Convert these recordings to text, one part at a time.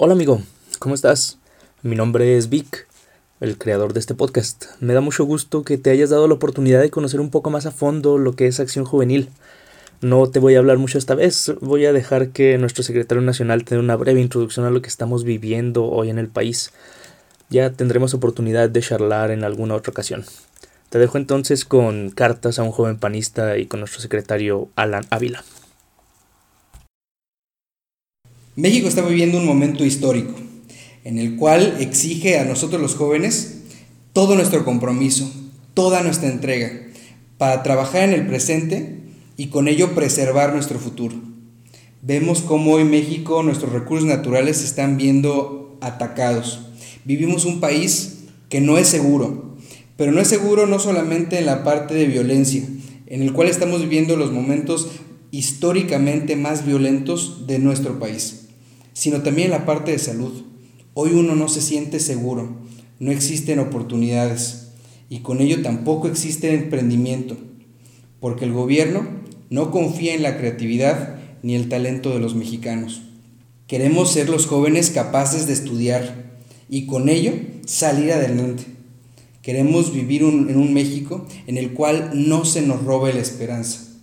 Hola amigo, ¿cómo estás? Mi nombre es Vic, el creador de este podcast. Me da mucho gusto que te hayas dado la oportunidad de conocer un poco más a fondo lo que es Acción Juvenil. No te voy a hablar mucho esta vez, voy a dejar que nuestro secretario nacional te dé una breve introducción a lo que estamos viviendo hoy en el país. Ya tendremos oportunidad de charlar en alguna otra ocasión. Te dejo entonces con cartas a un joven panista y con nuestro secretario Alan Ávila. México está viviendo un momento histórico en el cual exige a nosotros los jóvenes todo nuestro compromiso, toda nuestra entrega para trabajar en el presente y con ello preservar nuestro futuro. Vemos cómo hoy México, nuestros recursos naturales se están viendo atacados. Vivimos un país que no es seguro, pero no es seguro no solamente en la parte de violencia, en el cual estamos viviendo los momentos históricamente más violentos de nuestro país sino también la parte de salud. Hoy uno no se siente seguro, no existen oportunidades y con ello tampoco existe emprendimiento, porque el gobierno no confía en la creatividad ni el talento de los mexicanos. Queremos ser los jóvenes capaces de estudiar y con ello salir adelante. Queremos vivir en un México en el cual no se nos robe la esperanza.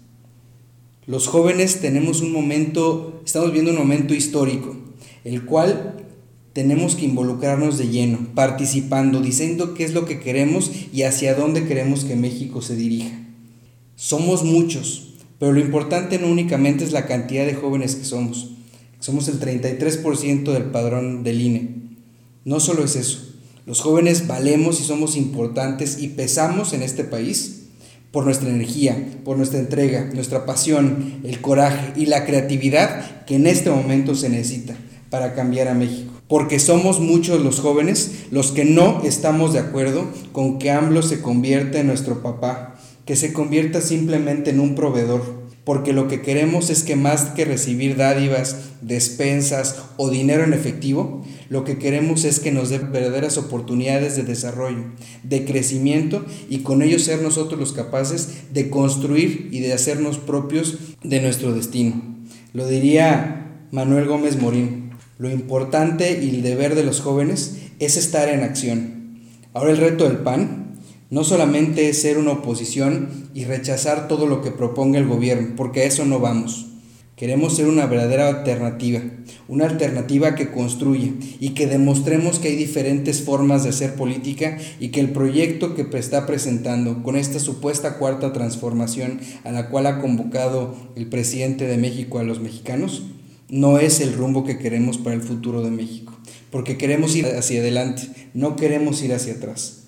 Los jóvenes tenemos un momento, estamos viendo un momento histórico el cual tenemos que involucrarnos de lleno, participando, diciendo qué es lo que queremos y hacia dónde queremos que México se dirija. Somos muchos, pero lo importante no únicamente es la cantidad de jóvenes que somos. Somos el 33% del padrón del INE. No solo es eso, los jóvenes valemos y somos importantes y pesamos en este país por nuestra energía, por nuestra entrega, nuestra pasión, el coraje y la creatividad que en este momento se necesita para cambiar a México. Porque somos muchos los jóvenes los que no estamos de acuerdo con que AMLO se convierta en nuestro papá, que se convierta simplemente en un proveedor. Porque lo que queremos es que más que recibir dádivas, despensas o dinero en efectivo, lo que queremos es que nos dé verdaderas oportunidades de desarrollo, de crecimiento y con ello ser nosotros los capaces de construir y de hacernos propios de nuestro destino. Lo diría Manuel Gómez Morín. Lo importante y el deber de los jóvenes es estar en acción. Ahora el reto del PAN no solamente es ser una oposición y rechazar todo lo que proponga el gobierno, porque a eso no vamos. Queremos ser una verdadera alternativa, una alternativa que construye y que demostremos que hay diferentes formas de hacer política y que el proyecto que está presentando con esta supuesta cuarta transformación a la cual ha convocado el presidente de México a los mexicanos no es el rumbo que queremos para el futuro de México, porque queremos ir hacia adelante, no queremos ir hacia atrás.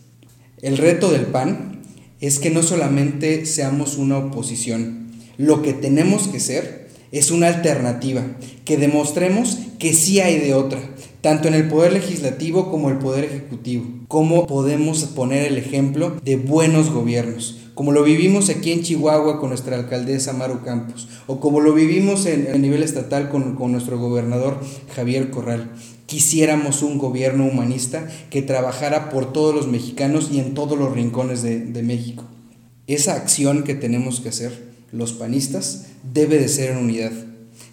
El reto del PAN es que no solamente seamos una oposición, lo que tenemos que ser es una alternativa, que demostremos que sí hay de otra, tanto en el poder legislativo como el poder ejecutivo. Cómo podemos poner el ejemplo de buenos gobiernos, como lo vivimos aquí en Chihuahua con nuestra alcaldesa Maru Campos, o como lo vivimos en, a nivel estatal con, nuestro gobernador Javier Corral. Quisiéramos un gobierno humanista que trabajara por todos los mexicanos y en todos los rincones de, de México. Esa acción que tenemos que hacer los panistas debe de ser en unidad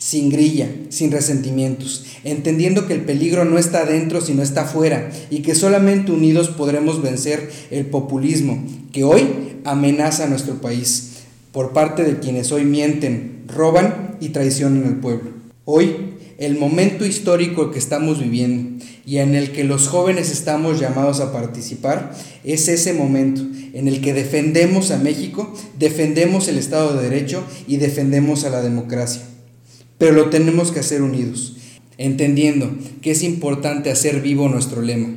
sin grilla, sin resentimientos, entendiendo que el peligro no está adentro sino está afuera y que solamente unidos podremos vencer el populismo que hoy amenaza a nuestro país por parte de quienes hoy mienten, roban y traicionan al pueblo. Hoy, el momento histórico que estamos viviendo y en el que los jóvenes estamos llamados a participar es ese momento en el que defendemos a México, defendemos el Estado de Derecho y defendemos a la democracia pero lo tenemos que hacer unidos, entendiendo que es importante hacer vivo nuestro lema,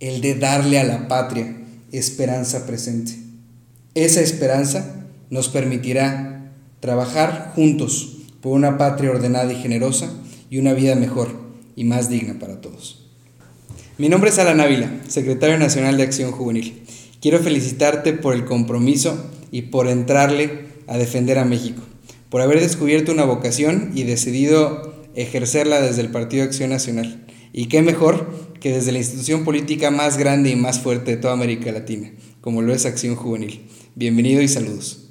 el de darle a la patria esperanza presente. Esa esperanza nos permitirá trabajar juntos por una patria ordenada y generosa y una vida mejor y más digna para todos. Mi nombre es Alan Ávila, secretario nacional de Acción Juvenil. Quiero felicitarte por el compromiso y por entrarle a defender a México por haber descubierto una vocación y decidido ejercerla desde el Partido Acción Nacional. Y qué mejor que desde la institución política más grande y más fuerte de toda América Latina, como lo es Acción Juvenil. Bienvenido y saludos.